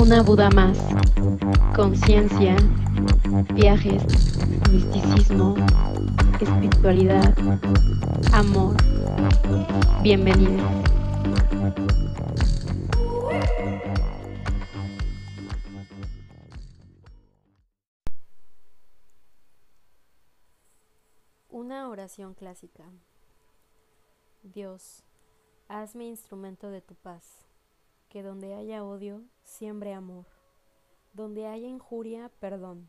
Una Buda más. Conciencia, viajes, misticismo, espiritualidad, amor. Bienvenido. Una oración clásica. Dios, hazme instrumento de tu paz que donde haya odio, siembre amor, donde haya injuria, perdón,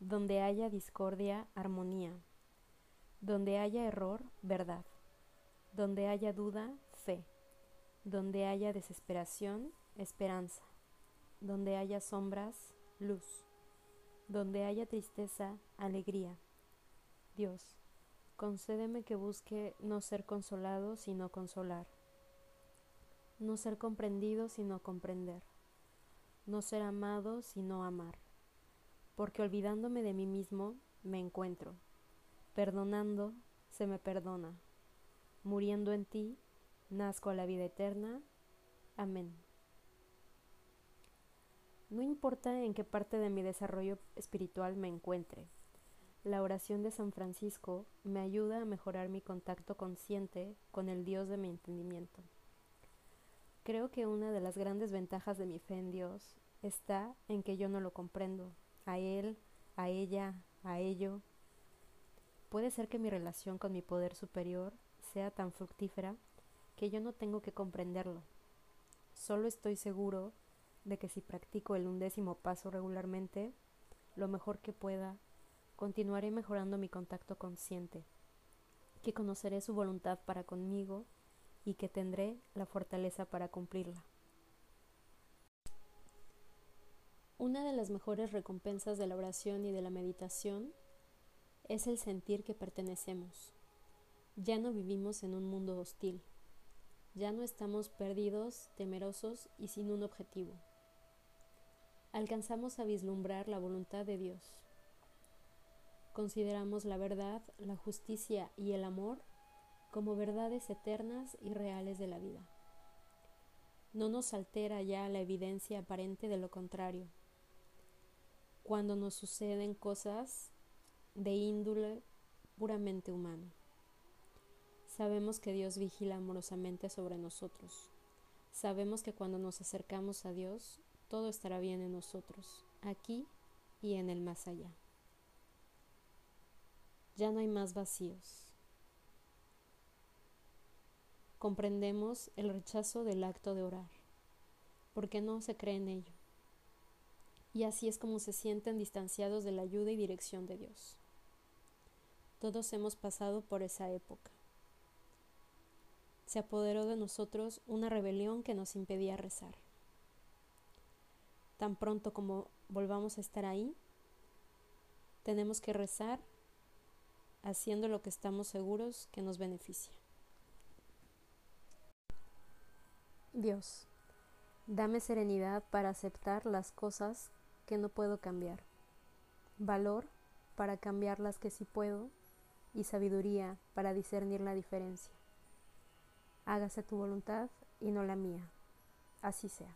donde haya discordia, armonía, donde haya error, verdad, donde haya duda, fe, donde haya desesperación, esperanza, donde haya sombras, luz, donde haya tristeza, alegría. Dios, concédeme que busque no ser consolado, sino consolar no ser comprendido sino comprender, no ser amado sino amar, porque olvidándome de mí mismo me encuentro, perdonando se me perdona, muriendo en ti nazco a la vida eterna. Amén. No importa en qué parte de mi desarrollo espiritual me encuentre, la oración de San Francisco me ayuda a mejorar mi contacto consciente con el Dios de mi entendimiento. Creo que una de las grandes ventajas de mi fe en Dios está en que yo no lo comprendo, a Él, a ella, a ello. Puede ser que mi relación con mi poder superior sea tan fructífera que yo no tengo que comprenderlo. Solo estoy seguro de que si practico el undécimo paso regularmente, lo mejor que pueda, continuaré mejorando mi contacto consciente, que conoceré su voluntad para conmigo y que tendré la fortaleza para cumplirla. Una de las mejores recompensas de la oración y de la meditación es el sentir que pertenecemos. Ya no vivimos en un mundo hostil. Ya no estamos perdidos, temerosos y sin un objetivo. Alcanzamos a vislumbrar la voluntad de Dios. Consideramos la verdad, la justicia y el amor como verdades eternas y reales de la vida. No nos altera ya la evidencia aparente de lo contrario. Cuando nos suceden cosas de índole puramente humano. Sabemos que Dios vigila amorosamente sobre nosotros. Sabemos que cuando nos acercamos a Dios, todo estará bien en nosotros, aquí y en el más allá. Ya no hay más vacíos comprendemos el rechazo del acto de orar, porque no se cree en ello. Y así es como se sienten distanciados de la ayuda y dirección de Dios. Todos hemos pasado por esa época. Se apoderó de nosotros una rebelión que nos impedía rezar. Tan pronto como volvamos a estar ahí, tenemos que rezar haciendo lo que estamos seguros que nos beneficia. Dios, dame serenidad para aceptar las cosas que no puedo cambiar, valor para cambiar las que sí puedo y sabiduría para discernir la diferencia. Hágase tu voluntad y no la mía. Así sea.